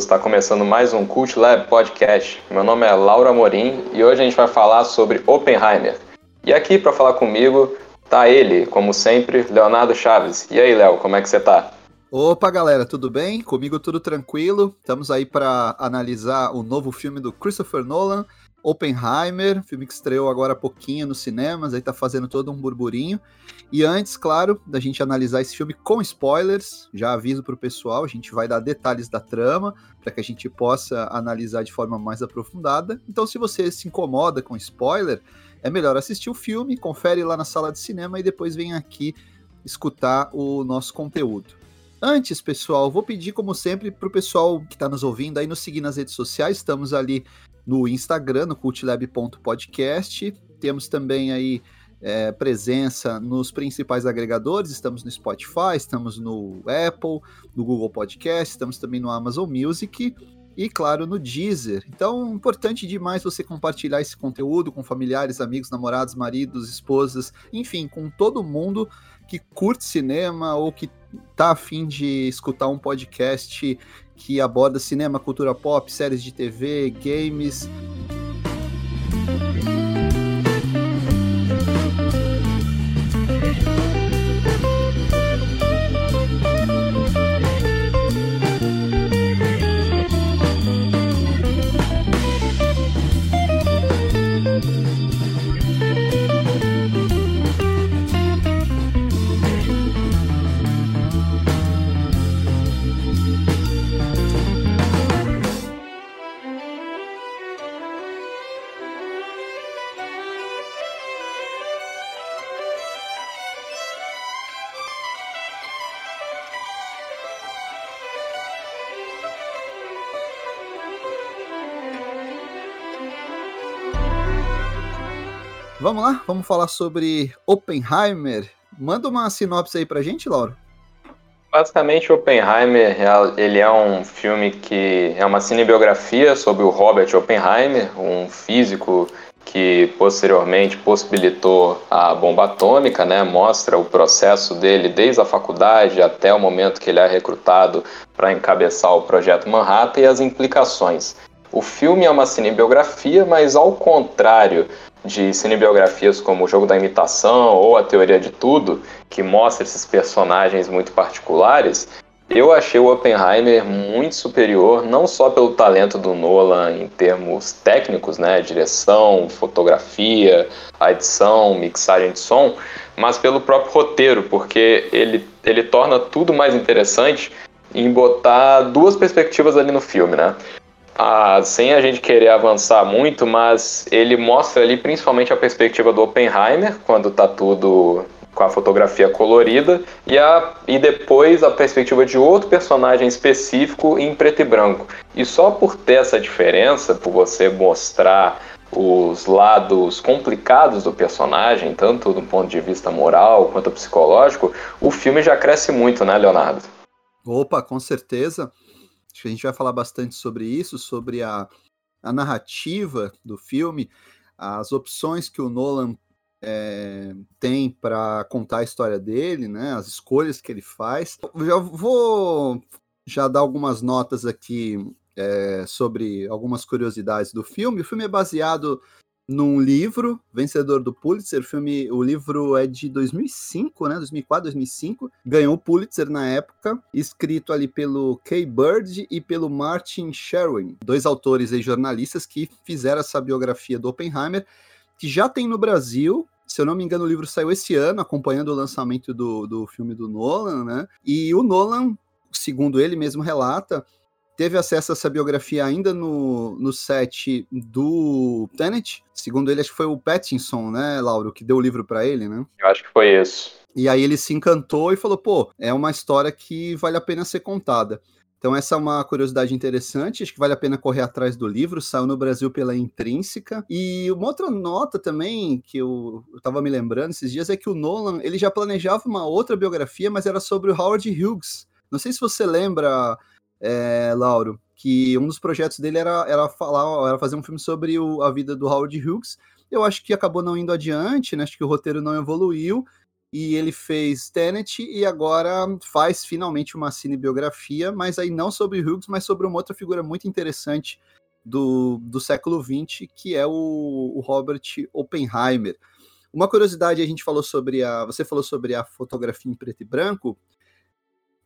Está começando mais um Cult Lab Podcast. Meu nome é Laura Morim e hoje a gente vai falar sobre Oppenheimer. E aqui para falar comigo tá ele, como sempre, Leonardo Chaves. E aí, Léo, como é que você tá? Opa, galera, tudo bem? Comigo tudo tranquilo. Estamos aí para analisar o novo filme do Christopher Nolan, Oppenheimer, filme que estreou agora há pouquinho nos cinemas, aí tá fazendo todo um burburinho. E antes, claro, da gente analisar esse filme com spoilers, já aviso pro pessoal, a gente vai dar detalhes da trama para que a gente possa analisar de forma mais aprofundada. Então, se você se incomoda com spoiler, é melhor assistir o filme, confere lá na sala de cinema e depois vem aqui escutar o nosso conteúdo. Antes, pessoal, vou pedir, como sempre, para o pessoal que está nos ouvindo aí nos seguir nas redes sociais. Estamos ali no Instagram, no cultlab.podcast. Temos também aí é, presença nos principais agregadores. Estamos no Spotify, estamos no Apple, no Google Podcast, estamos também no Amazon Music e, claro, no Deezer. Então, importante demais você compartilhar esse conteúdo com familiares, amigos, namorados, maridos, esposas, enfim, com todo mundo que curte cinema ou que tá afim de escutar um podcast que aborda cinema, cultura pop, séries de TV, games. Vamos falar sobre Oppenheimer. Manda uma sinopse aí pra gente, Laura. Basicamente, Oppenheimer ele é um filme que é uma cinebiografia sobre o Robert Oppenheimer, um físico que posteriormente possibilitou a bomba atômica, né? Mostra o processo dele desde a faculdade até o momento que ele é recrutado para encabeçar o projeto Manhattan e as implicações. O filme é uma cinebiografia, mas ao contrário de cinebiografias como O Jogo da Imitação ou A Teoria de Tudo, que mostra esses personagens muito particulares, eu achei o Oppenheimer muito superior, não só pelo talento do Nolan em termos técnicos, né, direção, fotografia, edição, mixagem de som, mas pelo próprio roteiro, porque ele, ele torna tudo mais interessante em botar duas perspectivas ali no filme, né? Ah, sem a gente querer avançar muito, mas ele mostra ali principalmente a perspectiva do Oppenheimer, quando tá tudo com a fotografia colorida, e, a, e depois a perspectiva de outro personagem específico em preto e branco. E só por ter essa diferença, por você mostrar os lados complicados do personagem, tanto do ponto de vista moral quanto psicológico, o filme já cresce muito, né, Leonardo? Opa, com certeza. A gente vai falar bastante sobre isso, sobre a, a narrativa do filme, as opções que o Nolan é, tem para contar a história dele, né? As escolhas que ele faz. Eu já vou já dar algumas notas aqui é, sobre algumas curiosidades do filme. O filme é baseado num livro, vencedor do Pulitzer, o filme, o livro é de 2005, né, 2004, 2005, ganhou o Pulitzer na época, escrito ali pelo Kay Bird e pelo Martin Sherwin, dois autores e jornalistas que fizeram essa biografia do Oppenheimer, que já tem no Brasil, se eu não me engano, o livro saiu esse ano, acompanhando o lançamento do, do filme do Nolan, né? E o Nolan, segundo ele mesmo relata, teve acesso a essa biografia ainda no, no set do Tenet. Segundo ele, acho que foi o Pattinson, né, Lauro, que deu o livro para ele, né? Eu acho que foi isso. E aí ele se encantou e falou: pô, é uma história que vale a pena ser contada. Então, essa é uma curiosidade interessante, acho que vale a pena correr atrás do livro, saiu no Brasil pela Intrínseca. E uma outra nota também que eu, estava me lembrando esses dias é que o Nolan ele já planejava uma outra biografia, mas era sobre o Howard Hughes. Não sei se você lembra, é, Lauro, que um dos projetos dele era, era falar, era fazer um filme sobre o, a vida do Howard Hughes. Eu acho que acabou não indo adiante, né? Acho que o roteiro não evoluiu. e ele fez Tenet e agora faz finalmente uma cinebiografia, mas aí não sobre Hughes, mas sobre uma outra figura muito interessante do, do século XX, que é o, o Robert Oppenheimer. Uma curiosidade, a gente falou sobre a. Você falou sobre a fotografia em preto e branco.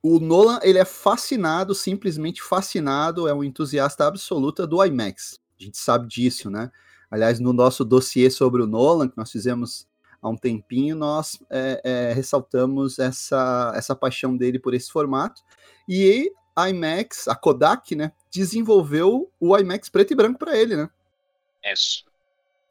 O Nolan, ele é fascinado, simplesmente fascinado, é um entusiasta absoluta do IMAX. A gente sabe disso, né? Aliás, no nosso dossiê sobre o Nolan, que nós fizemos há um tempinho, nós é, é, ressaltamos essa, essa paixão dele por esse formato. E a IMAX, a Kodak, né, desenvolveu o IMAX preto e branco para ele, né? Isso.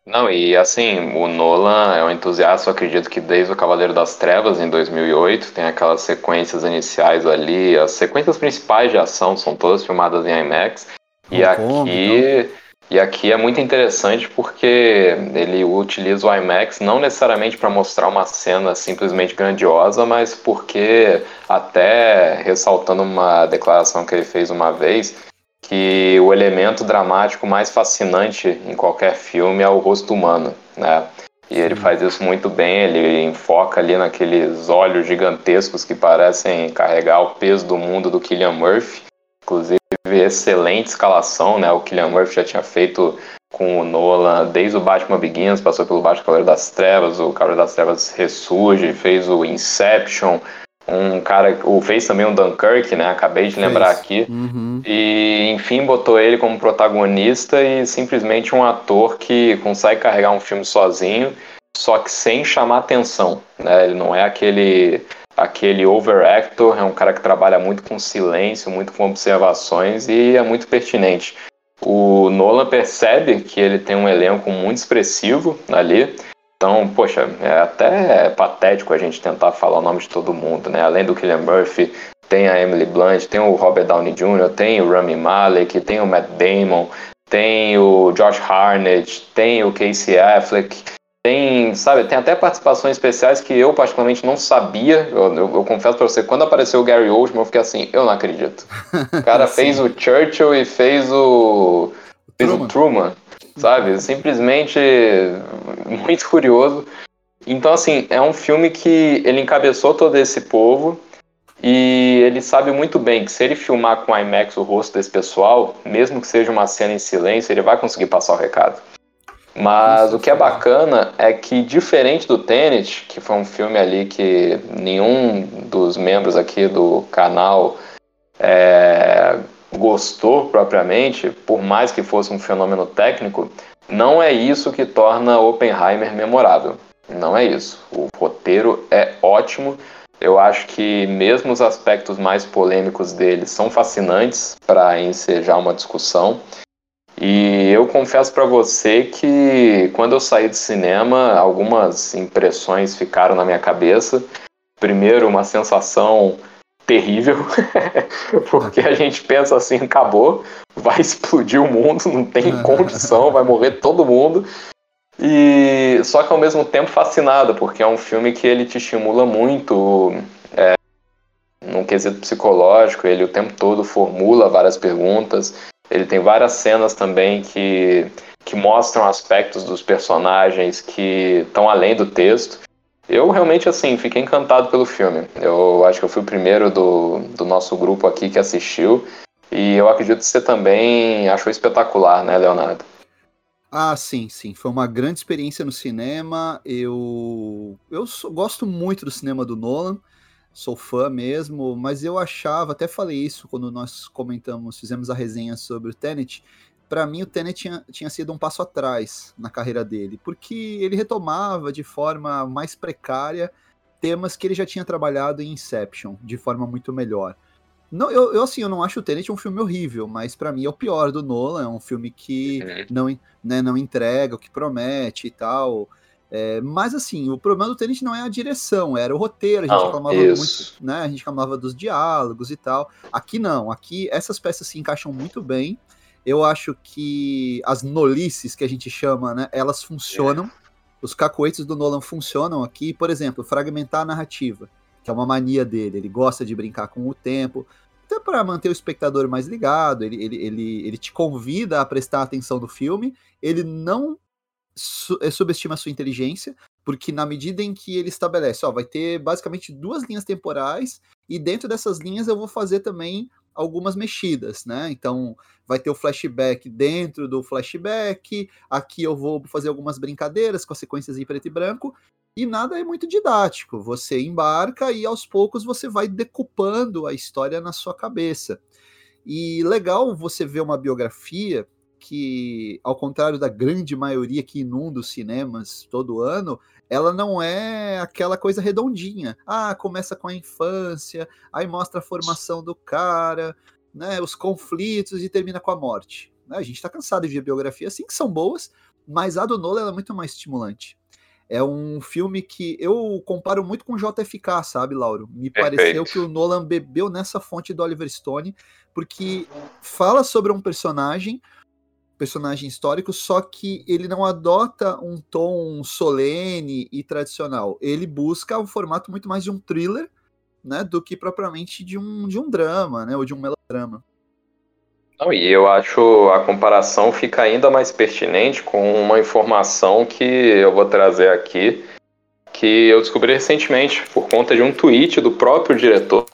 Não, e assim, o Nolan é um entusiasta, eu acredito que desde o Cavaleiro das Trevas, em 2008, tem aquelas sequências iniciais ali, as sequências principais de ação são todas filmadas em IMAX. E aqui, então. E aqui é muito interessante porque ele utiliza o IMAX não necessariamente para mostrar uma cena simplesmente grandiosa, mas porque, até ressaltando uma declaração que ele fez uma vez, que o elemento dramático mais fascinante em qualquer filme é o rosto humano, né? E ele faz isso muito bem, ele enfoca ali naqueles olhos gigantescos que parecem carregar o peso do mundo do Killian Murphy. Inclusive, excelente escalação, né? O Killian Murphy já tinha feito com o Nolan desde o Batman Begins, passou pelo Batman Cavaleiro das Trevas, o Cavaleiro das Trevas ressurge, fez o Inception, um cara, o fez também o Dunkirk, né? Acabei de lembrar aqui. Uhum. E enfim, botou ele como protagonista e simplesmente um ator que consegue carregar um filme sozinho, só que sem chamar atenção, né? Ele não é aquele aquele overactor, é um cara que trabalha muito com silêncio, muito com observações e é muito pertinente. O Nolan percebe que ele tem um elenco muito expressivo ali, então, poxa, é até patético a gente tentar falar o nome de todo mundo, né? Além do Killian Murphy, tem a Emily Blunt, tem o Robert Downey Jr., tem o Rami Malek, tem o Matt Damon, tem o Josh Harnett, tem o Casey Affleck, tem, sabe, tem até participações especiais que eu particularmente não sabia. Eu, eu, eu confesso pra você, quando apareceu o Gary Oldman, eu fiquei assim, eu não acredito. O cara fez o Churchill e fez o. fez Truman. o Truman, sabe? Simplesmente muito curioso. Então, assim, é um filme que ele encabeçou todo esse povo e ele sabe muito bem que se ele filmar com IMAX o rosto desse pessoal, mesmo que seja uma cena em silêncio, ele vai conseguir passar o recado. Mas o que é bacana é que, diferente do Tenet, que foi um filme ali que nenhum dos membros aqui do canal é, gostou propriamente, por mais que fosse um fenômeno técnico, não é isso que torna Oppenheimer memorável. Não é isso. O roteiro é ótimo. Eu acho que mesmo os aspectos mais polêmicos dele são fascinantes para ensejar uma discussão. E eu confesso para você que quando eu saí do cinema, algumas impressões ficaram na minha cabeça. Primeiro, uma sensação terrível, porque a gente pensa assim, acabou, vai explodir o mundo, não tem condição, vai morrer todo mundo. E só que ao mesmo tempo fascinado, porque é um filme que ele te estimula muito é, num quesito psicológico, ele o tempo todo formula várias perguntas, ele tem várias cenas também que, que mostram aspectos dos personagens que estão além do texto. Eu realmente, assim, fiquei encantado pelo filme. Eu acho que eu fui o primeiro do, do nosso grupo aqui que assistiu. E eu acredito que você também achou espetacular, né, Leonardo? Ah, sim, sim. Foi uma grande experiência no cinema. Eu, eu sou, gosto muito do cinema do Nolan sou fã mesmo, mas eu achava, até falei isso quando nós comentamos, fizemos a resenha sobre o Tenet. Para mim, o Tenet tinha, tinha sido um passo atrás na carreira dele, porque ele retomava de forma mais precária temas que ele já tinha trabalhado em Inception de forma muito melhor. Não, eu, eu assim, eu não acho o Tenet um filme horrível, mas para mim é o pior do Nolan, é um filme que uhum. não, né, não entrega o que promete e tal. É, mas assim, o problema do Tenet não é a direção, era o roteiro, a gente não, reclamava muito, né? A gente reclamava dos diálogos e tal. Aqui não, aqui essas peças se encaixam muito bem. Eu acho que as nolices que a gente chama, né, elas funcionam. É. Os cacoetes do Nolan funcionam aqui, por exemplo, fragmentar a narrativa, que é uma mania dele. Ele gosta de brincar com o tempo, até para manter o espectador mais ligado. Ele, ele, ele, ele te convida a prestar atenção no filme. Ele não su eh, subestima a sua inteligência, porque na medida em que ele estabelece, ó, vai ter basicamente duas linhas temporais e dentro dessas linhas eu vou fazer também algumas mexidas, né? Então vai ter o flashback dentro do flashback, aqui eu vou fazer algumas brincadeiras com as sequências em preto e branco, e nada é muito didático. Você embarca e aos poucos você vai decupando a história na sua cabeça. E legal você ver uma biografia que, ao contrário da grande maioria que inunda os cinemas todo ano, ela não é aquela coisa redondinha. Ah, começa com a infância, aí mostra a formação do cara, né, os conflitos e termina com a morte. Né, a gente está cansado de ver biografia assim que são boas, mas a do Nolan é muito mais estimulante. É um filme que eu comparo muito com JFK, sabe, Lauro? Me Perfeito. pareceu que o Nolan bebeu nessa fonte do Oliver Stone, porque fala sobre um personagem personagem histórico, só que ele não adota um tom solene e tradicional. Ele busca um formato muito mais de um thriller, né, do que propriamente de um, de um drama, né, ou de um melodrama. Não, e eu acho a comparação fica ainda mais pertinente com uma informação que eu vou trazer aqui, que eu descobri recentemente por conta de um tweet do próprio diretor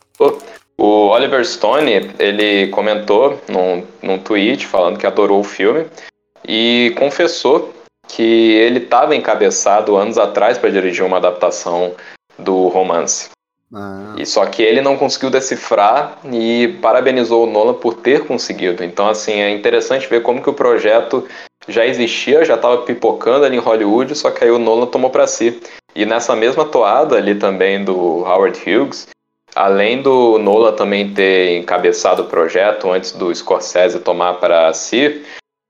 o Oliver Stone, ele comentou num, num tweet falando que adorou o filme e confessou que ele estava encabeçado anos atrás para dirigir uma adaptação do romance. Ah. E só que ele não conseguiu decifrar e parabenizou o Nolan por ter conseguido. Então, assim, é interessante ver como que o projeto já existia, já estava pipocando ali em Hollywood, só que aí o Nolan tomou para si. E nessa mesma toada ali também do Howard Hughes, Além do Nola também ter encabeçado o projeto antes do Scorsese tomar para si,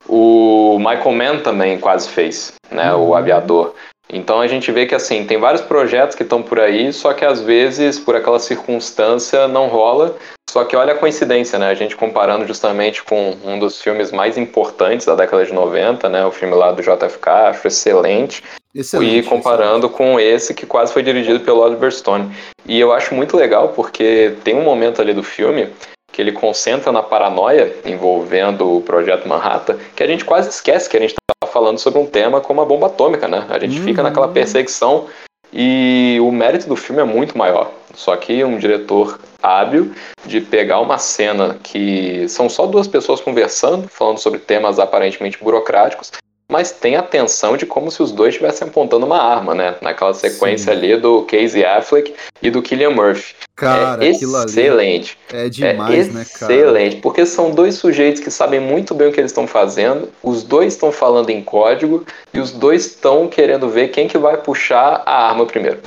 o Michael Mann também quase fez, né, uhum. o aviador. Então a gente vê que assim, tem vários projetos que estão por aí, só que às vezes, por aquela circunstância, não rola. Só que olha a coincidência, né? A gente comparando justamente com um dos filmes mais importantes da década de 90, né? O filme lá do JFK, acho excelente. excelente e comparando excelente. com esse que quase foi dirigido pelo Oliver Stone. E eu acho muito legal porque tem um momento ali do filme que ele concentra na paranoia envolvendo o projeto Manhattan, que a gente quase esquece que a gente está falando sobre um tema como a bomba atômica, né? A gente uhum. fica naquela perseguição e o mérito do filme é muito maior. Só que um diretor hábil de pegar uma cena que são só duas pessoas conversando, falando sobre temas aparentemente burocráticos, mas tem a tensão de como se os dois estivessem apontando uma arma, né? Naquela sequência Sim. ali do Casey Affleck e do Killian Murphy. Cara, é excelente. é demais, é né, cara? Excelente, porque são dois sujeitos que sabem muito bem o que eles estão fazendo, os dois estão falando em código e os dois estão querendo ver quem que vai puxar a arma primeiro.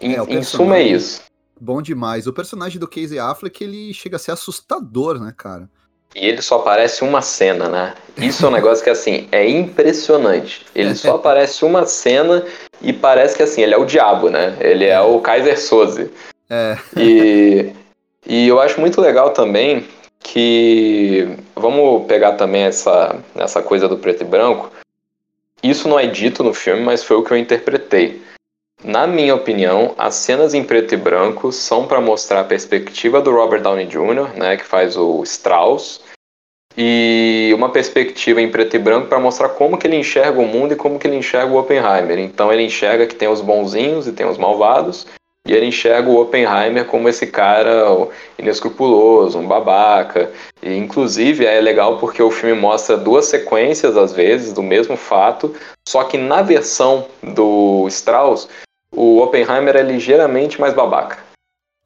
Em, é, em suma é isso. Bom demais. O personagem do Casey Affleck, ele chega a ser assustador, né, cara? E ele só aparece uma cena, né? Isso é um negócio que, assim, é impressionante. Ele só aparece uma cena e parece que, assim, ele é o diabo, né? Ele é o Kaiser Soze. É. E, e eu acho muito legal também que... Vamos pegar também essa, essa coisa do preto e branco. Isso não é dito no filme, mas foi o que eu interpretei. Na minha opinião, as cenas em preto e branco são para mostrar a perspectiva do Robert Downey Jr., né, que faz o Strauss, e uma perspectiva em preto e branco para mostrar como que ele enxerga o mundo e como que ele enxerga o Oppenheimer. Então ele enxerga que tem os bonzinhos e tem os malvados, e ele enxerga o Oppenheimer como esse cara inescrupuloso, um babaca. E, inclusive é legal porque o filme mostra duas sequências, às vezes, do mesmo fato, só que na versão do Strauss o Oppenheimer é ligeiramente mais babaca.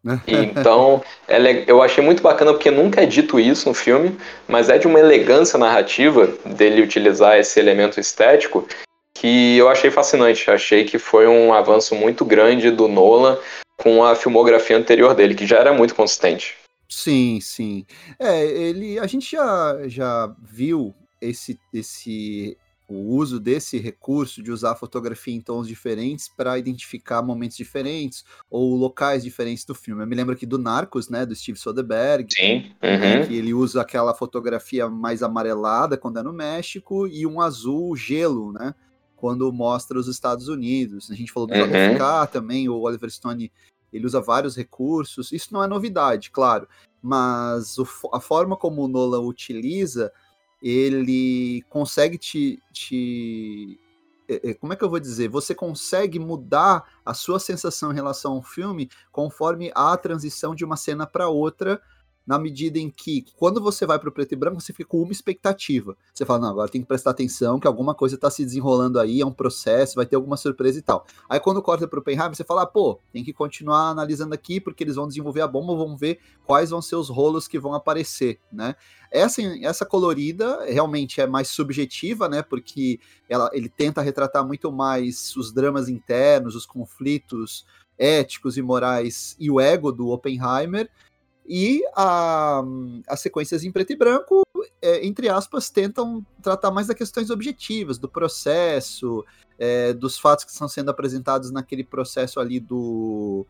então, é, eu achei muito bacana porque nunca é dito isso no filme, mas é de uma elegância narrativa dele utilizar esse elemento estético que eu achei fascinante. Achei que foi um avanço muito grande do Nolan com a filmografia anterior dele, que já era muito consistente. Sim, sim. É, ele, a gente já, já viu esse, esse o uso desse recurso de usar a fotografia em tons diferentes para identificar momentos diferentes ou locais diferentes do filme. Eu me lembro aqui do Narcos, né, do Steve Soderbergh, Sim. Uhum. que ele usa aquela fotografia mais amarelada quando é no México e um azul gelo, né, quando mostra os Estados Unidos. A gente falou do uhum. JFK também, o Oliver Stone, ele usa vários recursos. Isso não é novidade, claro, mas a forma como o Nolan utiliza ele consegue te, te é, é, como é que eu vou dizer? Você consegue mudar a sua sensação em relação ao filme conforme a transição de uma cena para outra na medida em que, quando você vai para o preto e branco, você fica com uma expectativa. Você fala, não, agora tem que prestar atenção, que alguma coisa está se desenrolando aí, é um processo, vai ter alguma surpresa e tal. Aí quando corta para o Oppenheimer, você fala, ah, pô, tem que continuar analisando aqui, porque eles vão desenvolver a bomba, vão ver quais vão ser os rolos que vão aparecer, né? Essa, essa colorida realmente é mais subjetiva, né? Porque ela, ele tenta retratar muito mais os dramas internos, os conflitos éticos e morais e o ego do Oppenheimer, e a, as sequências em preto e branco, é, entre aspas, tentam tratar mais das questões objetivas, do processo, é, dos fatos que estão sendo apresentados naquele processo ali do,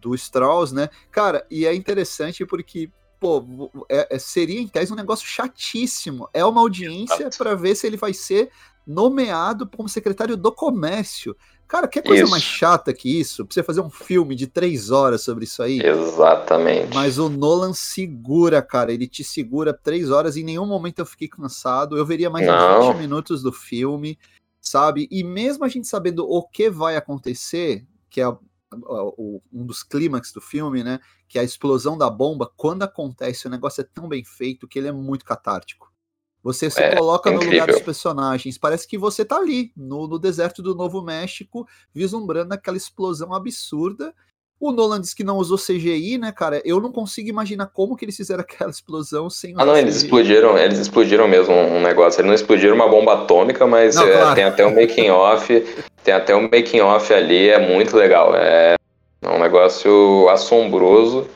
do Strauss, né? Cara, e é interessante porque, pô, é, é seria em tese um negócio chatíssimo. É uma audiência para ver se ele vai ser nomeado como secretário do comércio. Cara, que coisa isso. mais chata que isso? Pra você fazer um filme de três horas sobre isso aí? Exatamente. Mas o Nolan segura, cara. Ele te segura três horas. Em nenhum momento eu fiquei cansado. Eu veria mais Não. uns 20 minutos do filme, sabe? E mesmo a gente sabendo o que vai acontecer, que é um dos clímax do filme, né? Que é a explosão da bomba. Quando acontece, o negócio é tão bem feito que ele é muito catártico. Você se é, coloca no lugar dos personagens. Parece que você tá ali, no, no, deserto do Novo México, vislumbrando aquela explosão absurda. O Nolan disse que não usou CGI, né, cara? Eu não consigo imaginar como que eles fizeram aquela explosão sem Ah, não, eles CGI. explodiram, eles explodiram mesmo um negócio. Eles não explodiram uma bomba atômica, mas não, é, claro. tem até um making off, tem até um making off ali, é muito legal. É um negócio assombroso.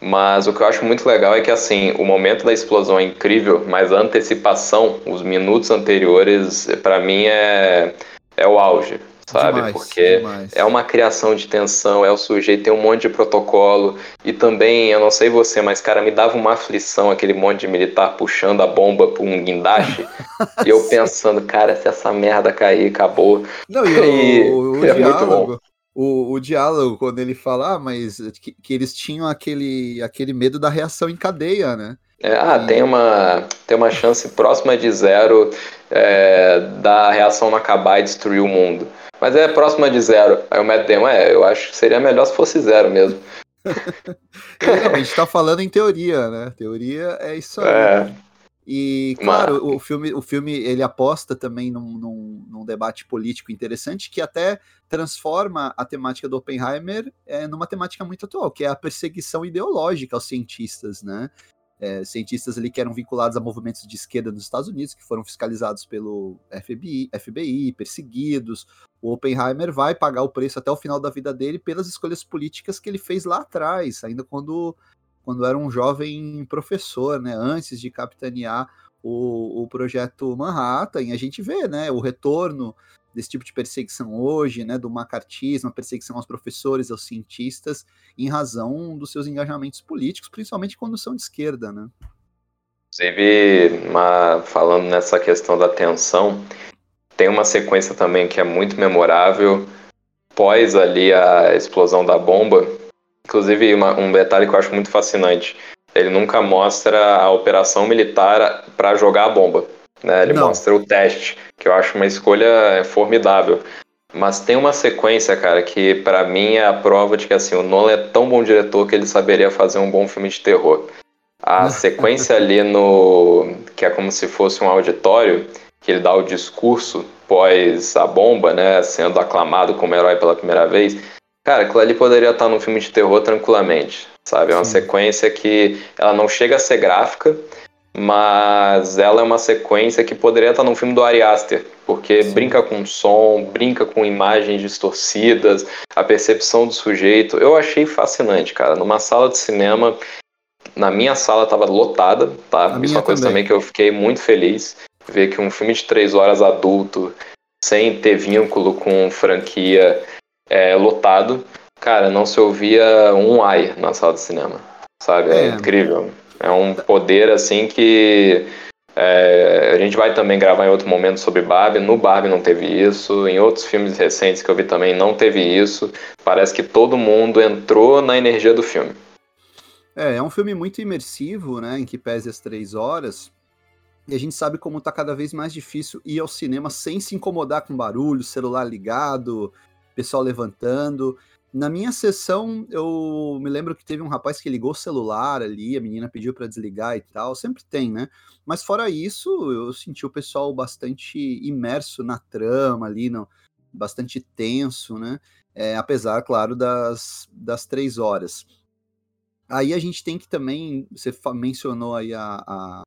Mas o que eu acho muito legal é que, assim, o momento da explosão é incrível, mas a antecipação, os minutos anteriores, para mim é, é o auge, sabe? Demais, Porque demais. é uma criação de tensão, é o sujeito, tem um monte de protocolo, e também, eu não sei você, mas, cara, me dava uma aflição aquele monte de militar puxando a bomba por um guindaste, e eu pensando, cara, se essa merda cair, acabou. Não, e, e o, o é diálogo, muito bom o, o diálogo, quando ele fala, ah, mas que, que, eles tinham aquele, aquele medo da reação em cadeia, né? É, ah, e... tem, uma, tem uma chance próxima de zero é, da reação não acabar e destruir o mundo. Mas é próxima de zero. Aí o Matt Damon, é, eu acho que seria melhor se fosse zero mesmo. a gente tá falando em teoria, né? Teoria é isso aí. É. E, claro, o filme, o filme ele aposta também num, num, num, debate político interessante que até transforma a temática do Oppenheimer é, numa temática muito atual, que é a perseguição ideológica aos cientistas, né? É, cientistas ali que eram vinculados a movimentos de esquerda nos Estados Unidos, que foram fiscalizados pelo FBI, FBI, perseguidos. O Oppenheimer vai pagar o preço até o final da vida dele pelas escolhas políticas que ele fez lá atrás, ainda quando quando era um jovem professor, né, antes de capitanear o, o projeto Manhattan, e a gente vê, né, o retorno desse tipo de perseguição hoje, né, do macartismo, a perseguição aos professores, aos cientistas, em razão dos seus engajamentos políticos, principalmente quando são de esquerda, né. Inclusive, falando nessa questão da tensão, tem uma sequência também que é muito memorável, pós ali a explosão da bomba, Inclusive, uma, um detalhe que eu acho muito fascinante: ele nunca mostra a operação militar para jogar a bomba. Né? Ele Não. mostra o teste, que eu acho uma escolha formidável. Mas tem uma sequência, cara, que para mim é a prova de que assim, o Nolan é tão bom diretor que ele saberia fazer um bom filme de terror. A sequência ali no. que é como se fosse um auditório, que ele dá o discurso pós a bomba, né? Sendo aclamado como herói pela primeira vez. Cara, aquilo ali poderia estar num filme de terror tranquilamente, sabe? É uma Sim. sequência que ela não chega a ser gráfica, mas ela é uma sequência que poderia estar num filme do Ari Aster, porque Sim. brinca com som, brinca com imagens distorcidas, a percepção do sujeito. Eu achei fascinante, cara. Numa sala de cinema, na minha sala estava lotada, tá? Isso é uma coisa também. também que eu fiquei muito feliz. Ver que um filme de três horas adulto, sem ter vínculo com franquia é, lotado. Cara, não se ouvia um ai na sala de cinema, sabe? É, é incrível. É um poder assim que é, a gente vai também gravar em outro momento sobre Barbie. No Barbie não teve isso. Em outros filmes recentes que eu vi também não teve isso. Parece que todo mundo entrou na energia do filme. É, é um filme muito imersivo, né? Em que pese as três horas. E a gente sabe como tá cada vez mais difícil ir ao cinema sem se incomodar com barulho, celular ligado, pessoal levantando. Na minha sessão, eu me lembro que teve um rapaz que ligou o celular ali, a menina pediu para desligar e tal, sempre tem, né? Mas fora isso, eu senti o pessoal bastante imerso na trama ali, no, bastante tenso, né? É, apesar, claro, das, das três horas. Aí a gente tem que também, você mencionou aí a, a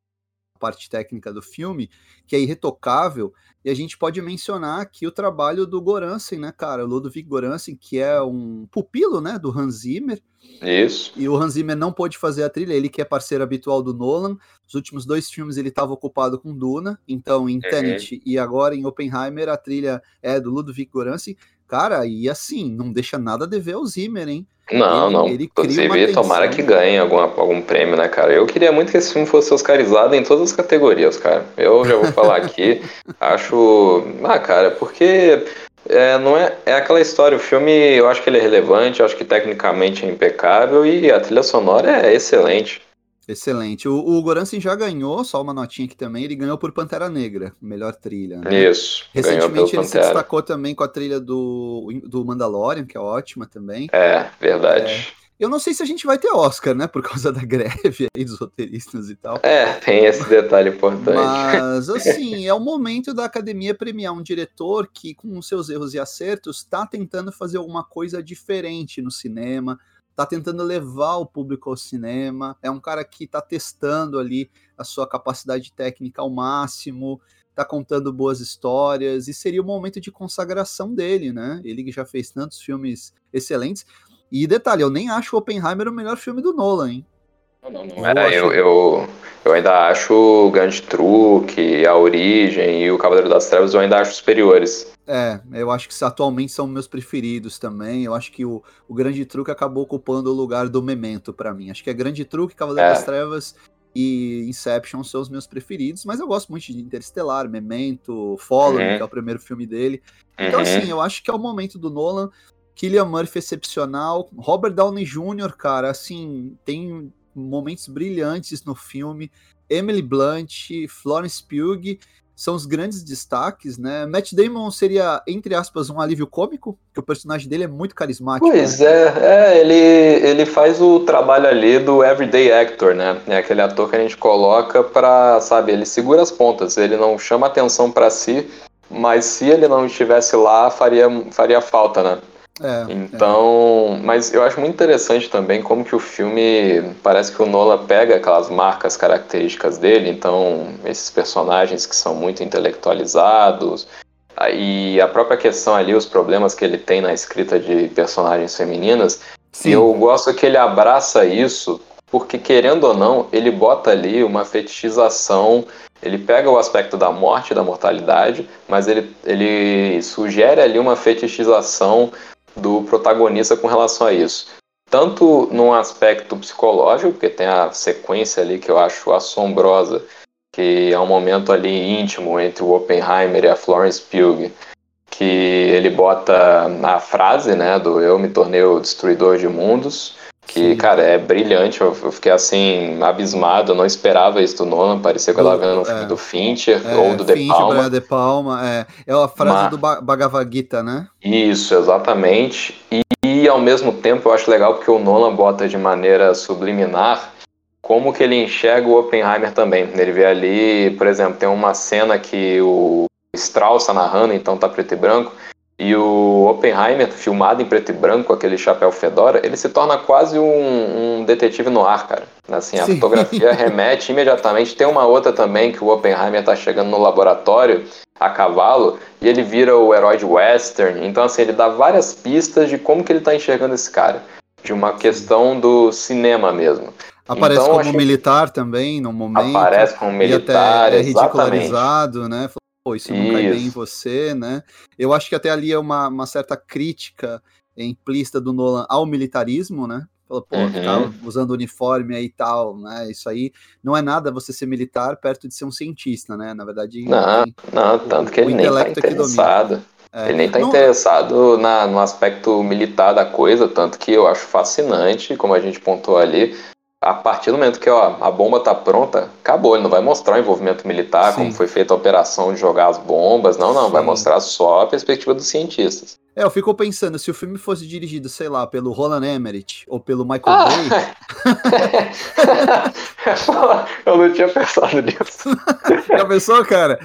parte técnica do filme, que é irretocável, e a gente pode mencionar aqui o trabalho do Goransen, né, cara? O Ludwig Goransen, que é um pupilo, né, do Hans Zimmer. Isso. E o Hans Zimmer não pôde fazer a trilha, ele que é parceiro habitual do Nolan. Os últimos dois filmes ele estava ocupado com Duna, então em uhum. Tenet e agora em Oppenheimer a trilha é do Ludwig Goransen. Cara, e assim, não deixa nada a dever ao Zimmer, hein? Não, ele, não. Ele Inclusive, tomara que ganhe algum, algum prêmio, né, cara? Eu queria muito que esse filme fosse oscarizado em todas as categorias, cara. Eu já vou falar aqui. acho. Ah, cara, porque é, não é, é aquela história, o filme eu acho que ele é relevante, eu acho que tecnicamente é impecável e a trilha sonora é excelente. Excelente. O, o Goransen já ganhou, só uma notinha aqui também, ele ganhou por Pantera Negra, melhor trilha. Né? Isso. Recentemente ele se destacou também com a trilha do, do Mandalorian, que é ótima também. É, verdade. É, eu não sei se a gente vai ter Oscar, né? Por causa da greve aí dos roteiristas e tal. É, tem esse detalhe importante. Mas, assim, é o momento da academia premiar um diretor que, com seus erros e acertos, está tentando fazer alguma coisa diferente no cinema, tá tentando levar o público ao cinema, é um cara que tá testando ali a sua capacidade técnica ao máximo, tá contando boas histórias, e seria o momento de consagração dele, né? Ele que já fez tantos filmes excelentes. E detalhe, eu nem acho o Oppenheimer o melhor filme do Nolan, hein? Não, não, é, eu, eu, eu, ainda acho o Grande Truque, A Origem e o Cavaleiro das Trevas eu ainda acho superiores. É, eu acho que atualmente são meus preferidos também. Eu acho que o, o Grande Truque acabou ocupando o lugar do Memento para mim. Acho que é Grande Truque, Cavaleiro é. das Trevas e Inception são os meus preferidos, mas eu gosto muito de Interestelar, Memento, Follow, uhum. que é o primeiro filme dele. Então, uhum. assim, eu acho que é o momento do Nolan. Killian Murphy excepcional, Robert Downey Jr., cara, assim, tem momentos brilhantes no filme. Emily Blunt, Florence Pugh são os grandes destaques, né? Matt Damon seria, entre aspas, um alívio cômico, que o personagem dele é muito carismático. Pois né? é, é ele, ele faz o trabalho ali do everyday actor, né? É aquele ator que a gente coloca para, sabe, ele segura as pontas, ele não chama atenção para si, mas se ele não estivesse lá, faria, faria falta, né? É, então, é. mas eu acho muito interessante também como que o filme parece que o Nola pega aquelas marcas características dele, então esses personagens que são muito intelectualizados, e a própria questão ali, os problemas que ele tem na escrita de personagens femininas, Sim. eu gosto que ele abraça isso, porque querendo ou não, ele bota ali uma fetichização ele pega o aspecto da morte, da mortalidade, mas ele, ele sugere ali uma fetichização do protagonista com relação a isso. Tanto num aspecto psicológico, porque tem a sequência ali que eu acho assombrosa, que é um momento ali íntimo entre o Oppenheimer e a Florence Pugh, que ele bota a frase, né, do eu me tornei o destruidor de mundos, que, Sim. cara, é brilhante. Eu, fiquei assim, abismado. Eu não esperava isso do Nolan. Parecia que eu tava vendo um filme é. do Fincher é, ou do Fincher, De Palma. De Palma, é. É a frase Mas... do Bhagavad Gita, né? Isso, exatamente. E, e, ao mesmo tempo eu acho legal porque o Nolan bota de maneira subliminar como que ele enxerga o Oppenheimer também. Ele vê ali, por exemplo, tem uma cena que o Strauss tá narrando, então tá preto e branco e o Oppenheimer, filmado em preto e branco, aquele chapéu fedora, ele se torna quase um, um detetive no ar, cara. Assim, a Sim. fotografia remete imediatamente. Tem uma outra também que o Oppenheimer tá chegando no laboratório a cavalo e ele vira o herói de western. Então, assim, ele dá várias pistas de como que ele tá enxergando esse cara. De uma questão do cinema mesmo. Aparece então, como militar também, no momento. Aparece como militar, e até é ridicularizado, né? Pô, isso não isso. cai bem em você, né? Eu acho que até ali é uma, uma certa crítica implícita do Nolan ao militarismo, né? Falou, pô, uhum. tá usando uniforme aí e tal, né? Isso aí não é nada você ser militar perto de ser um cientista, né? Na verdade. Não, tem, não, tanto o, que ele nem tá interessado. É. Ele nem tá não... interessado na, no aspecto militar da coisa, tanto que eu acho fascinante, como a gente pontuou ali, a partir do momento que ó, a bomba tá pronta, acabou. Ele não vai mostrar o envolvimento militar, Sim. como foi feita a operação de jogar as bombas. Não, não. Sim. Vai mostrar só a perspectiva dos cientistas. É, eu fico pensando, se o filme fosse dirigido, sei lá, pelo Roland Emmerich ou pelo Michael ah. Bay. eu não tinha pensado nisso. Já pensou, cara?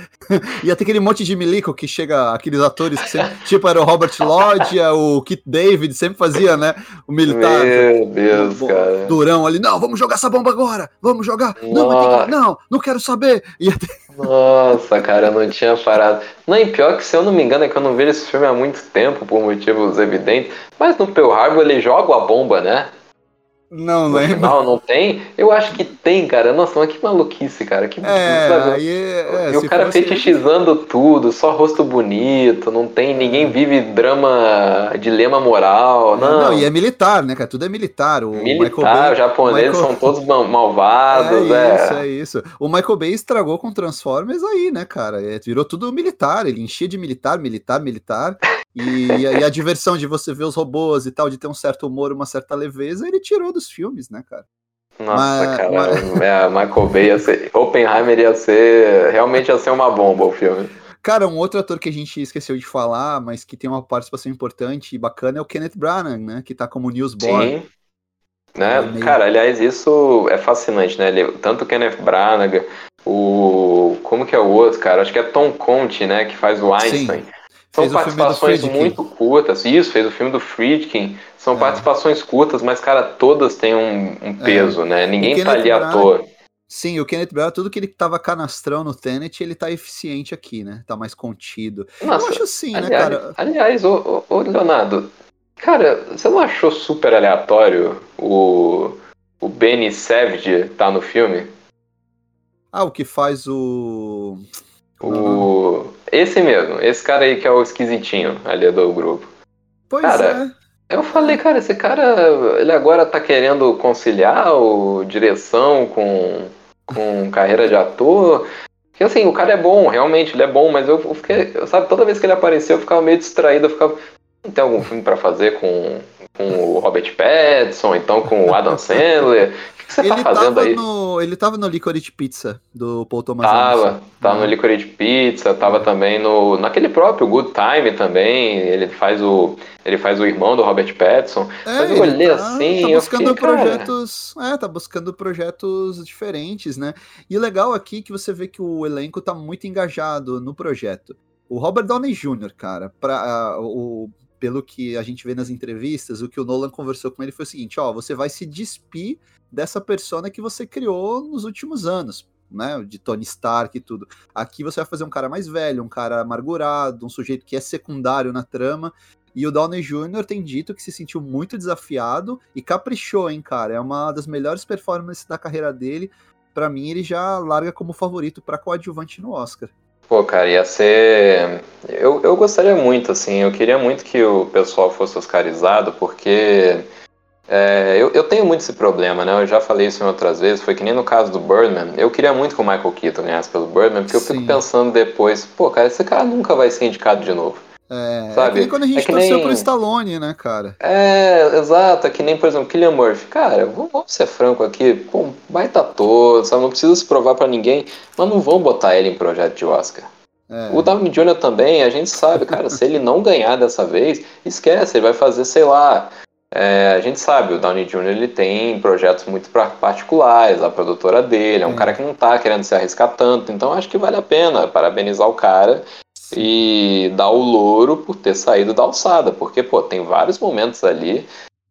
Ia ter aquele monte de milico que chega, aqueles atores que sempre, tipo, era o Robert Lodge, o Kit David, sempre fazia, né? O militar. Meu Deus, o, cara. Durão ali, não, vamos jogar essa bomba agora, vamos jogar. Não, que, não, não quero saber. Ter... Nossa, cara, eu não tinha parado. Não, e pior que, se eu não me engano, é que eu não vejo esse filme há muito tempo, por motivos evidentes. Mas no Pearl Harbor ele joga a bomba, né? Não lembro. Não, não tem? Eu acho que tem, cara. Nossa, mas que maluquice, cara. Que é, aí, é, e o cara fosse... fetichizando tudo, só rosto bonito, não tem, ninguém vive drama, dilema moral, não. Não, e é militar, né, cara? Tudo é militar. O militar, os japoneses Michael... são todos malvados, é. Isso, é. é isso. O Michael Bay estragou com Transformers aí, né, cara? É, virou tudo militar, ele enchia de militar, militar, militar. E, e, a diversão de você ver os robôs e tal, de ter um certo humor, uma certa leveza, ele tirou dos filmes, né, cara? Nossa, mas, cara, mas... É, Michael Bay ia ser. Oppenheimer ia ser. Realmente ia ser uma bomba o filme. Cara, um outro ator que a gente esqueceu de falar, mas que tem uma participação importante e bacana é o Kenneth Branagh, né? Que tá como Newsboy. Sim. Né? Meio... Cara, aliás, isso é fascinante, né? Ele, tanto o Kenneth Branagh, o. Como que é o outro, cara? Acho que é Tom Conte, né? Que faz o Einstein. Sim. São participações muito curtas. Isso, fez o filme do Friedkin. São é. participações curtas, mas, cara, todas têm um, um é. peso, é. né? Ninguém tá ali à toa. Sim, o Kenneth Branagh, tudo que ele tava canastrão no Tenet, ele tá eficiente aqui, né? Tá mais contido. Nossa, Eu acho assim, né, aliás, né, cara? Aliás, ô, ô, Leonardo, cara, você não achou super aleatório o, o Benny Savage tá no filme? Ah, o que faz o. O. Esse mesmo, esse cara aí que é o esquisitinho ali do grupo. Pois cara, é. Eu falei, cara, esse cara, ele agora tá querendo conciliar o direção com, com carreira de ator. Porque assim, o cara é bom, realmente, ele é bom, mas eu, fiquei, sabe, toda vez que ele apareceu eu ficava meio distraído, eu ficava, não tem algum filme para fazer com, com o Robert Pattinson, então com o Adam Sandler? que você tá ele tá fazendo aí? No, ele tava no Licorice Pizza, do Paul Thomas Tava, Anderson. tava no Licorice Pizza, tava também no... Naquele próprio Good Time também, ele faz o... Ele faz o irmão do Robert Pattinson. É, Mas eu olhei tá, assim. Tá buscando fiquei, projetos. Cara... É, tá buscando projetos diferentes, né? E o legal aqui é que você vê que o elenco tá muito engajado no projeto. O Robert Downey Jr., cara, pra, uh, o, pelo que a gente vê nas entrevistas, o que o Nolan conversou com ele foi o seguinte: ó, você vai se despir dessa persona que você criou nos últimos anos, né? De Tony Stark e tudo. Aqui você vai fazer um cara mais velho, um cara amargurado, um sujeito que é secundário na trama. E o Downey Jr. tem dito que se sentiu muito desafiado e caprichou, hein, cara? É uma das melhores performances da carreira dele. Para mim, ele já larga como favorito para coadjuvante no Oscar. Pô, cara, ia ser. Eu, eu gostaria muito, assim, eu queria muito que o pessoal fosse oscarizado, porque é, eu, eu tenho muito esse problema, né? Eu já falei isso em outras vezes, foi que nem no caso do Birdman. Eu queria muito que o Michael Keaton ganhasse pelo Birdman, porque Sim. eu fico pensando depois, pô, cara, esse cara nunca vai ser indicado de novo. É, sabe? é quando a gente é torceu nem... pro Stallone, né, cara? É, exato. É que nem, por exemplo, Killian Murphy. Cara, vamos, ser franco aqui. Pô, baita todo, sabe? Não precisa se provar para ninguém, mas não vão botar ele em projeto de Oscar. É. O Downey Jr. também, a gente sabe, cara, se ele não ganhar dessa vez, esquece, ele vai fazer, sei lá, é, a gente sabe, o Downey Jr. ele tem projetos muito particulares, a produtora dele, é um é. cara que não está querendo se arriscar tanto, então acho que vale a pena parabenizar o cara e dar o louro por ter saído da alçada, porque pô, tem vários momentos ali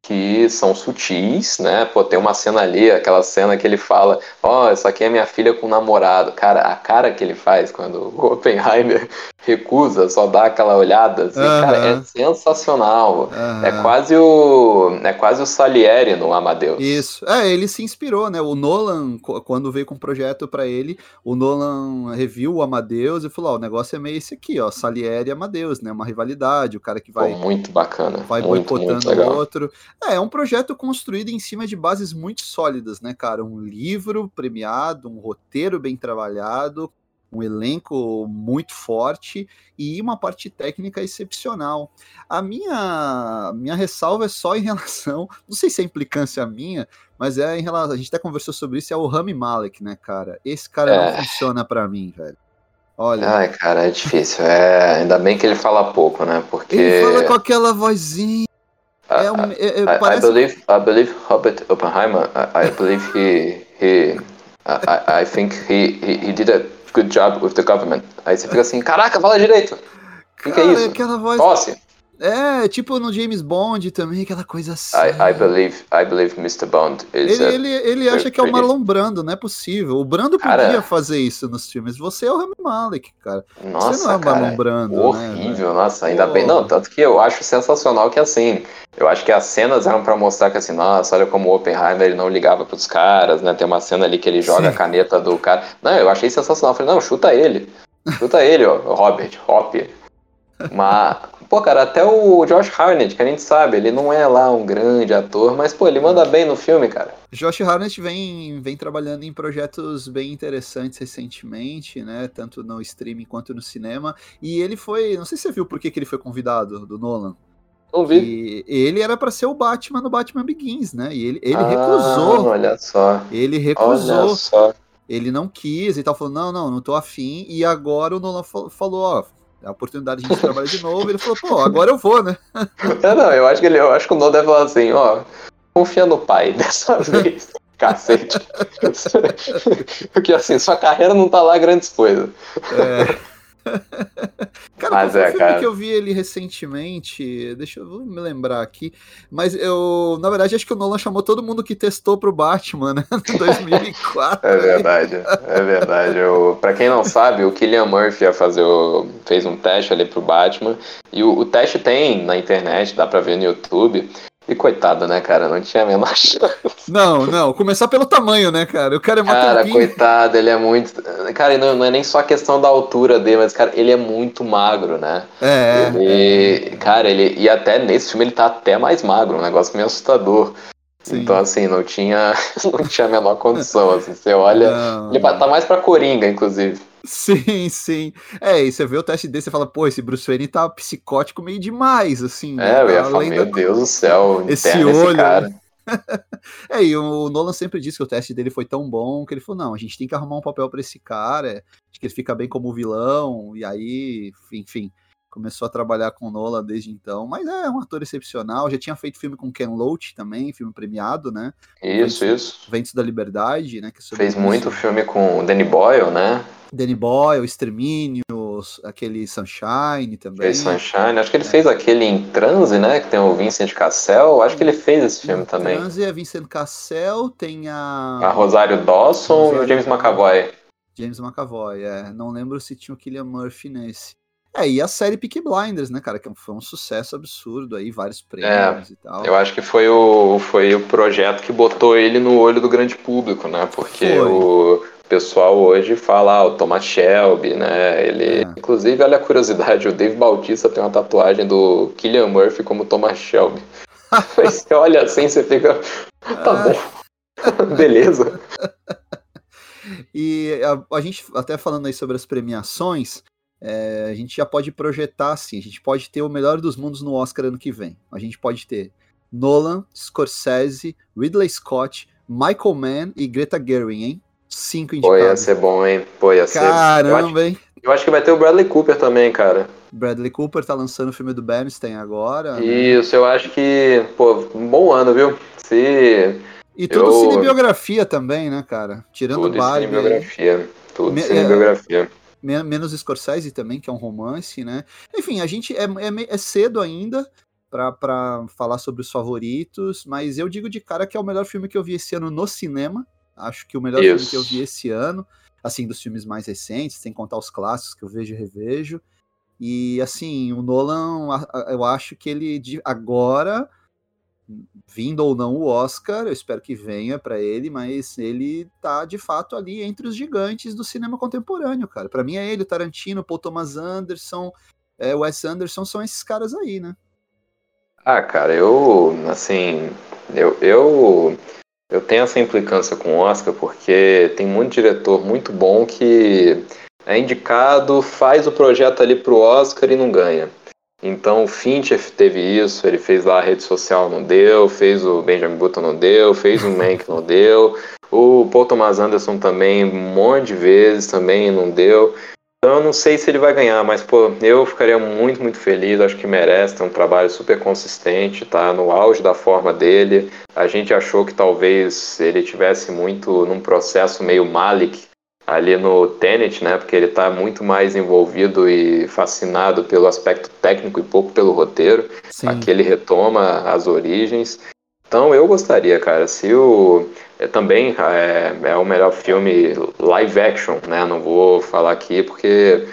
que são sutis, né? Pô, tem uma cena ali, aquela cena que ele fala, ó, oh, essa aqui é minha filha com um namorado. Cara, a cara que ele faz quando o Oppenheimer recusa, só dá aquela olhada, assim, uhum. cara, é sensacional. Uhum. É quase o é quase o Salieri no Amadeus. Isso. É, ele se inspirou, né? O Nolan, quando veio com um projeto para ele, o Nolan reviu o Amadeus e falou, ó, oh, o negócio é meio esse aqui, ó, Salieri e Amadeus, né? Uma rivalidade, o cara que vai Pô, muito bacana. Vai muito, boicotando o outro. É, é um projeto construído em cima de bases muito sólidas, né, cara? Um livro premiado, um roteiro bem trabalhado, um elenco muito forte e uma parte técnica excepcional. A minha, minha ressalva é só em relação, não sei se é implicância minha, mas é em relação, a gente até conversou sobre isso, é o Rami Malek, né, cara? Esse cara é. não funciona para mim, velho. Olha. Ai, cara, é difícil. É, ainda bem que ele fala pouco, né? Porque. Ele fala com aquela vozinha. É um, é, é, parece... I, believe, I believe Robert Oppenheimer. I, I believe he, he I, I think he, he, he did a good job with the government. Aí você fica assim, caraca, fala direito. O que, que, é isso? Aquela voz. Tosse. É, tipo no James Bond também, aquela coisa assim. I, I believe, I believe Mr. Bond is Ele, ele, ele acha que é o Marlon Brando, não é possível. O Brando podia cara, fazer isso nos filmes. Você é o Rami Malek, cara. Nossa, Você não é o Marlon Brando. Né, horrível, né, nossa, ainda Pô. bem. Não, tanto que eu acho sensacional que assim. Eu acho que as cenas eram para mostrar que assim, nossa, olha como o Oppenheimer ele não ligava pros caras, né? Tem uma cena ali que ele joga Sim. a caneta do cara. Não, eu achei sensacional. Eu falei, não, chuta ele. Chuta ele, ó, Robert, Hopper. Mas, pô, cara, até o Josh Harnett, que a gente sabe, ele não é lá um grande ator, mas, pô, ele manda bem no filme, cara. Josh Harnett vem, vem trabalhando em projetos bem interessantes recentemente, né? Tanto no streaming quanto no cinema. E ele foi. Não sei se você viu por que, que ele foi convidado do Nolan. Não vi. E ele era para ser o Batman no Batman Begins, né? E ele, ele ah, recusou. Olha só. Ele recusou. Olha só. Ele não quis e tal, falou: não, não, não tô afim. E agora o Nolan falou: ó, a oportunidade de a gente trabalhar de novo. Ele falou, pô, agora eu vou, né? É, não, eu acho que ele, eu acho que o Nolan deve falar assim, ó, confia no pai dessa vez. Cacete. Porque assim, sua carreira não tá lá grandes coisas. É. cara, mas é, filme cara. que eu vi ele recentemente, deixa eu me lembrar aqui, mas eu, na verdade, acho que o Nolan chamou todo mundo que testou pro Batman, né, em 2004. é verdade, é verdade. Eu, pra quem não sabe, o Killian Murphy ia fazer o, fez um teste ali pro Batman, e o, o teste tem na internet, dá pra ver no YouTube, e coitado, né, cara? Não tinha a menor chance. Não, não. Começar pelo tamanho, né, cara? O cara é muito. Cara, coitado, ele é muito. Cara, não, não é nem só a questão da altura dele, mas, cara, ele é muito magro, né? É. Ele... É. Cara, ele. E até nesse filme ele tá até mais magro, um negócio meio assustador. Sim. Então, assim, não tinha, não tinha a menor condição. Assim, você olha. Não, ele tá mais pra Coringa, inclusive. Sim, sim. É, e você vê o teste dele, você fala, pô, esse Bruce Wayne tá psicótico meio demais, assim. Né? É, eu ia falar, meu da... Deus do céu, esse olho. Esse cara. é, e o Nolan sempre disse que o teste dele foi tão bom que ele falou: não, a gente tem que arrumar um papel para esse cara, acho que ele fica bem como vilão, e aí, enfim, começou a trabalhar com o Nolan desde então. Mas é um ator excepcional, já tinha feito filme com Ken Loach também, filme premiado, né? Isso, Ventos, isso. Ventos da Liberdade, né? Fez muito filme com Danny Boyle, né? Danny Boyle, Extermínio, aquele Sunshine também. Fez Sunshine, acho que ele é. fez aquele em Transe, né? Que tem o Vincent Cassel, acho que ele fez esse filme em também. Transe é Vincent Cassel, tem a. A Rosário Dawson e o James McAvoy. James McAvoy, é. Não lembro se tinha o Killian Murphy nesse. É, e a série Peaky Blinders, né, cara, que foi um sucesso absurdo aí, vários prêmios é, e tal. Eu acho que foi o, foi o projeto que botou ele no olho do grande público, né, porque foi. o pessoal hoje fala ah, o Thomas Shelby, né? Ele, é. inclusive, olha a curiosidade, o Dave Bautista tem uma tatuagem do Killian Murphy como Thomas Shelby. você olha assim, você fica, tá bom, beleza. E a, a, gente, até falando aí sobre as premiações, é, a gente já pode projetar assim, a gente pode ter o melhor dos mundos no Oscar ano que vem. A gente pode ter Nolan, Scorsese, Ridley Scott, Michael Mann e Greta Gerwig, hein? Cinco indicados. Pô, ia ser bom, hein? Pô, ia ser. Caramba, hein? Eu acho que vai ter o Bradley Cooper também, cara. Bradley Cooper tá lançando o filme do Bernstein agora. Né? Isso, né? eu acho que, pô, um bom ano, viu? Se. E tudo eu... cinebiografia também, né, cara? Tirando tudo Barbie. Cinebiografia. Tudo Me... cinebiografia. É, menos Scorsese também, que é um romance, né? Enfim, a gente é, é, é cedo ainda para falar sobre os favoritos, mas eu digo de cara que é o melhor filme que eu vi esse ano no cinema. Acho que o melhor Isso. filme que eu vi esse ano, assim, dos filmes mais recentes, sem contar os clássicos que eu vejo e revejo. E assim, o Nolan, eu acho que ele agora, vindo ou não o Oscar, eu espero que venha para ele, mas ele tá de fato ali entre os gigantes do cinema contemporâneo, cara. Para mim é ele, o Tarantino, Paul Thomas Anderson, é, Wes Anderson são esses caras aí, né? Ah, cara, eu, assim, eu, eu eu tenho essa implicância com o Oscar porque tem muito diretor muito bom que é indicado, faz o projeto ali pro Oscar e não ganha. Então o Fincher teve isso, ele fez lá a rede social, não deu, fez o Benjamin Button, não deu, fez o Mank, não deu, o Paul Thomas Anderson também, um monte de vezes também não deu. Então eu não sei se ele vai ganhar, mas pô, eu ficaria muito, muito feliz, acho que merece, tem um trabalho super consistente, tá no auge da forma dele. A gente achou que talvez ele tivesse muito num processo meio Malik, ali no Tenet, né? Porque ele está muito mais envolvido e fascinado pelo aspecto técnico e pouco pelo roteiro. Sim. Aqui ele retoma as origens. Então eu gostaria, cara, se o é, também é, é o melhor filme live action, né? Não vou falar aqui porque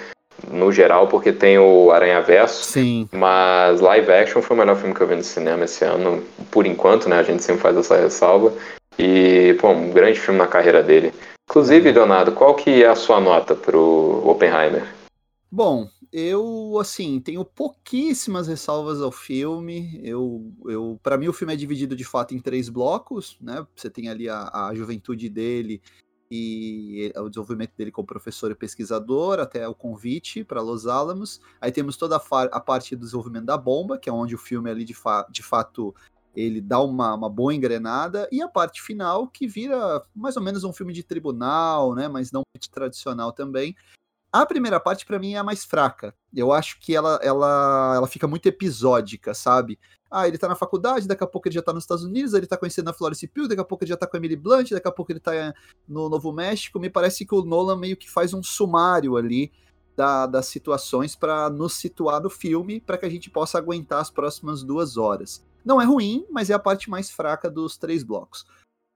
no geral porque tem o Aranha Verso. Sim. Mas live action foi o melhor filme que eu vi no cinema esse ano, por enquanto, né? A gente sempre faz essa ressalva. E, pô, um grande filme na carreira dele. Inclusive, Leonardo, qual que é a sua nota pro Oppenheimer? Bom, eu assim tenho pouquíssimas ressalvas ao filme. Eu, eu para mim o filme é dividido de fato em três blocos, né? Você tem ali a, a juventude dele e o desenvolvimento dele como professor e pesquisador, até o convite para Los Alamos. Aí temos toda a, a, parte do desenvolvimento da bomba, que é onde o filme ali de, fa de fato ele dá uma, uma boa engrenada, e a parte final que vira mais ou menos um filme de tribunal, né, mas não muito tradicional também. A primeira parte, para mim, é a mais fraca. Eu acho que ela, ela, ela fica muito episódica, sabe? Ah, ele tá na faculdade, daqui a pouco ele já tá nos Estados Unidos, ele tá conhecendo a Florence Pugh, daqui a pouco ele já tá com a Emily Blunt, daqui a pouco ele tá no Novo México. Me parece que o Nolan meio que faz um sumário ali da, das situações para nos situar no filme, para que a gente possa aguentar as próximas duas horas. Não é ruim, mas é a parte mais fraca dos três blocos.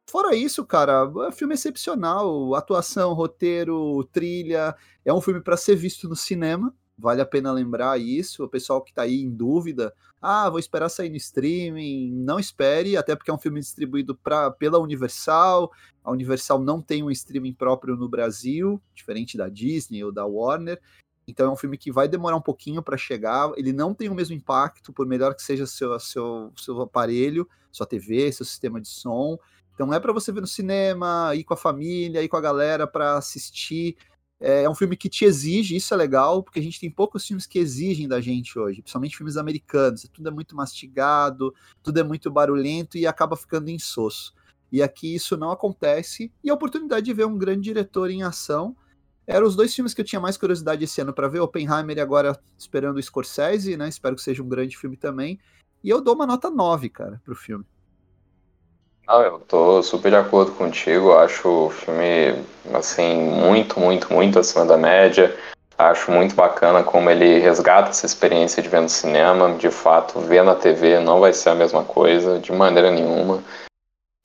Fora isso, cara, é um filme excepcional. Atuação, roteiro, trilha. É um filme para ser visto no cinema. Vale a pena lembrar isso. O pessoal que está aí em dúvida, ah, vou esperar sair no streaming. Não espere, até porque é um filme distribuído pra, pela Universal. A Universal não tem um streaming próprio no Brasil, diferente da Disney ou da Warner. Então é um filme que vai demorar um pouquinho para chegar. Ele não tem o mesmo impacto, por melhor que seja seu, seu, seu aparelho, sua TV, seu sistema de som. Então é para você ver no cinema, ir com a família, ir com a galera para assistir. É, é um filme que te exige, isso é legal, porque a gente tem poucos filmes que exigem da gente hoje, principalmente filmes americanos. Tudo é muito mastigado, tudo é muito barulhento e acaba ficando insosso. E aqui isso não acontece. E a oportunidade de ver um grande diretor em ação eram os dois filmes que eu tinha mais curiosidade esse ano para ver, Oppenheimer e agora esperando o Scorsese, né? Espero que seja um grande filme também. E eu dou uma nota 9, cara, pro filme. Ah, eu tô super de acordo contigo. Acho o filme, assim, muito, muito, muito acima da média. Acho muito bacana como ele resgata essa experiência de ver no cinema. De fato, ver na TV não vai ser a mesma coisa, de maneira nenhuma.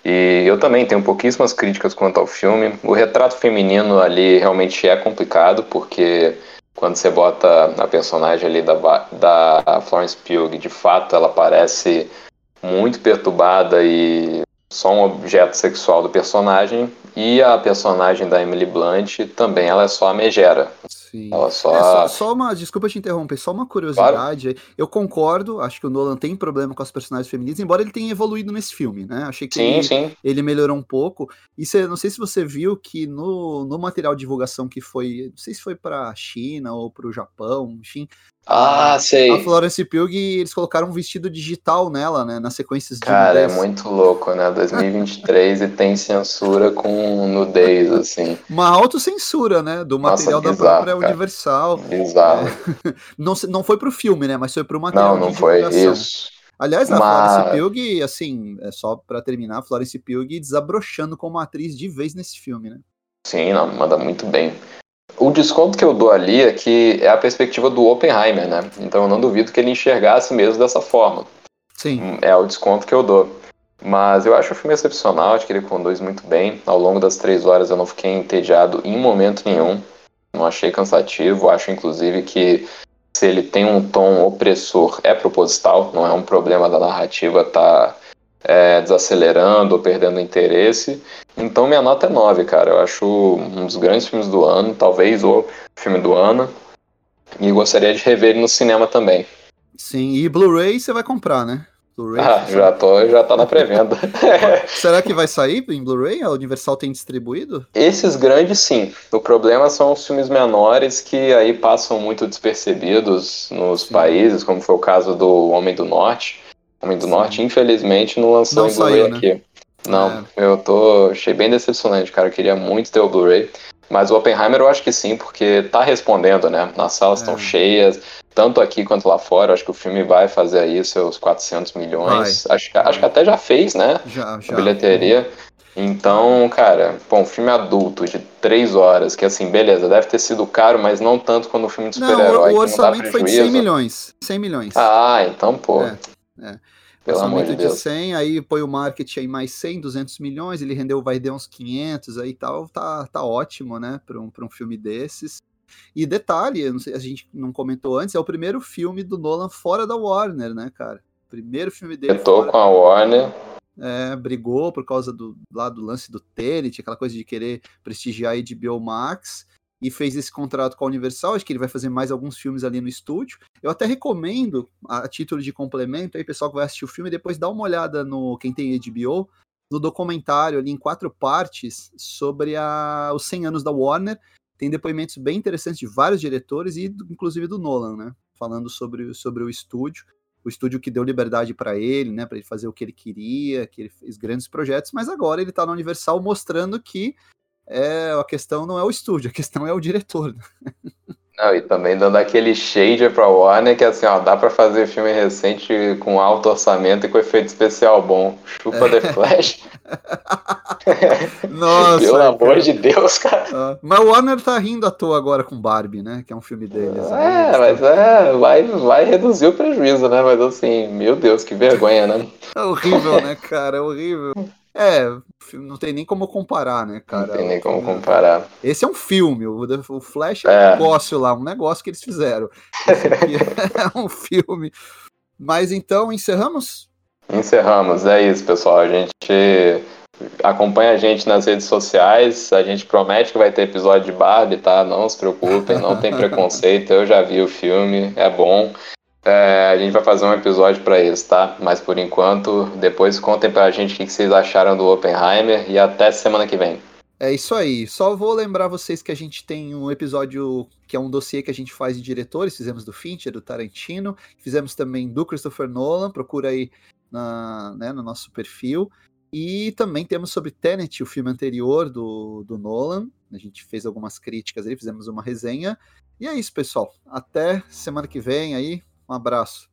E eu também tenho pouquíssimas críticas quanto ao filme. O retrato feminino ali realmente é complicado, porque quando você bota a personagem ali da, da Florence Pugh, de fato ela parece muito perturbada e só um objeto sexual do personagem. E a personagem da Emily Blunt também, ela é só a megera. Sim. Ela só... É, só, só uma, desculpa te interromper, só uma curiosidade. Claro. Eu concordo, acho que o Nolan tem problema com as personagens femininas, embora ele tenha evoluído nesse filme, né? Achei que sim, ele, sim. ele melhorou um pouco. E você, não sei se você viu que no, no material de divulgação que foi, não sei se foi para China ou para o Japão, enfim, ah, sei. A Florence Pugh, eles colocaram um vestido digital nela, né? Nas sequências de Cara, nudez. é muito louco, né? 2023 e tem censura com nudez, assim. Uma autocensura, né? Do material Nossa, bizarro, da própria cara. Universal. Bizarro. É. Não, não foi pro filme, né? Mas foi pro material Não, não foi isso. Aliás, a Mas... Florence Pugh, assim, é só para terminar, a Florence Pugh desabrochando como atriz de vez nesse filme, né? Sim, não, manda muito bem. O desconto que eu dou ali é que é a perspectiva do Oppenheimer, né? Então eu não duvido que ele enxergasse mesmo dessa forma. Sim. É o desconto que eu dou. Mas eu acho o filme excepcional, acho que ele conduz muito bem. Ao longo das três horas eu não fiquei entediado em momento nenhum. Não achei cansativo. Acho, inclusive, que se ele tem um tom opressor, é proposital. Não é um problema da narrativa tá é, desacelerando ou perdendo interesse. Então minha nota é 9, cara. Eu acho um dos grandes filmes do ano, talvez o filme do ano. E gostaria de rever ele no cinema também. Sim, e Blu-ray você vai comprar, né? Ah, já tô, já tá na pré-venda. Será que vai sair em Blu-ray? A Universal tem distribuído? Esses grandes, sim. O problema são os filmes menores que aí passam muito despercebidos nos sim. países, como foi o caso do Homem do Norte. Homem do sim. Norte, infelizmente, não lançou não em Blu-ray né? aqui. Não, é. eu tô. Achei bem decepcionante, cara. Eu queria muito ter o Blu-ray. Mas o Oppenheimer eu acho que sim, porque tá respondendo, né? As salas estão é. cheias, tanto aqui quanto lá fora. Acho que o filme vai fazer aí seus 400 milhões. Acho, que, acho que até já fez, né? Já, já. A bilheteria. Então, cara, bom, um filme adulto de três horas, que assim, beleza, deve ter sido caro, mas não tanto quando o filme de super-herói. O orçamento foi de 100 milhões. 100 milhões. Ah, então, pô. É, é. Pelo amor de, Deus. de 100, aí põe o marketing aí mais 100, 200 milhões, ele rendeu, vai dar uns 500 aí e tal, tá, tá ótimo, né, para um, um filme desses. E detalhe, sei, a gente não comentou antes, é o primeiro filme do Nolan fora da Warner, né, cara? Primeiro filme dele. Eu tô com a Warner. É, brigou por causa do, lá do lance do Tenet, aquela coisa de querer prestigiar a HBO Max e fez esse contrato com a Universal. Acho que ele vai fazer mais alguns filmes ali no estúdio. Eu até recomendo, a título de complemento, aí pessoal que vai assistir o filme, depois dá uma olhada no quem tem HBO, no documentário ali em quatro partes sobre a, os 100 anos da Warner. Tem depoimentos bem interessantes de vários diretores e inclusive do Nolan, né? Falando sobre, sobre o estúdio o estúdio que deu liberdade para ele, né, para ele fazer o que ele queria, que ele fez grandes projetos, mas agora ele está na Universal mostrando que é, a questão não é o estúdio, a questão é o diretor. Né? Não, e também dando aquele shade pra Warner, que assim, ó, dá pra fazer filme recente com alto orçamento e com efeito especial bom. Chupa The Flash. Nossa. Pelo cara. amor de Deus, cara. Uh, mas o Warner tá rindo à toa agora com Barbie, né? Que é um filme deles. É, mas é, vai, vai reduzir o prejuízo, né? Mas assim, meu Deus, que vergonha, né? É horrível, né, cara? É horrível. É, não tem nem como comparar, né, cara? Não tem nem como comparar. Esse é um filme, o, o Flash é, é um negócio lá, um negócio que eles fizeram. é um filme. Mas então, encerramos? Encerramos, é isso, pessoal. A gente acompanha a gente nas redes sociais. A gente promete que vai ter episódio de Barbie, tá? Não se preocupem, não tem preconceito. Eu já vi o filme, é bom. É, a gente vai fazer um episódio para isso, tá? Mas por enquanto, depois contem pra gente o que vocês acharam do Oppenheimer e até semana que vem. É isso aí. Só vou lembrar vocês que a gente tem um episódio que é um dossiê que a gente faz de diretores. Fizemos do Fincher, do Tarantino, fizemos também do Christopher Nolan. Procura aí na, né, no nosso perfil. E também temos sobre Tenet, o filme anterior do, do Nolan. A gente fez algumas críticas aí, fizemos uma resenha. E é isso, pessoal. Até semana que vem aí. Um abraço.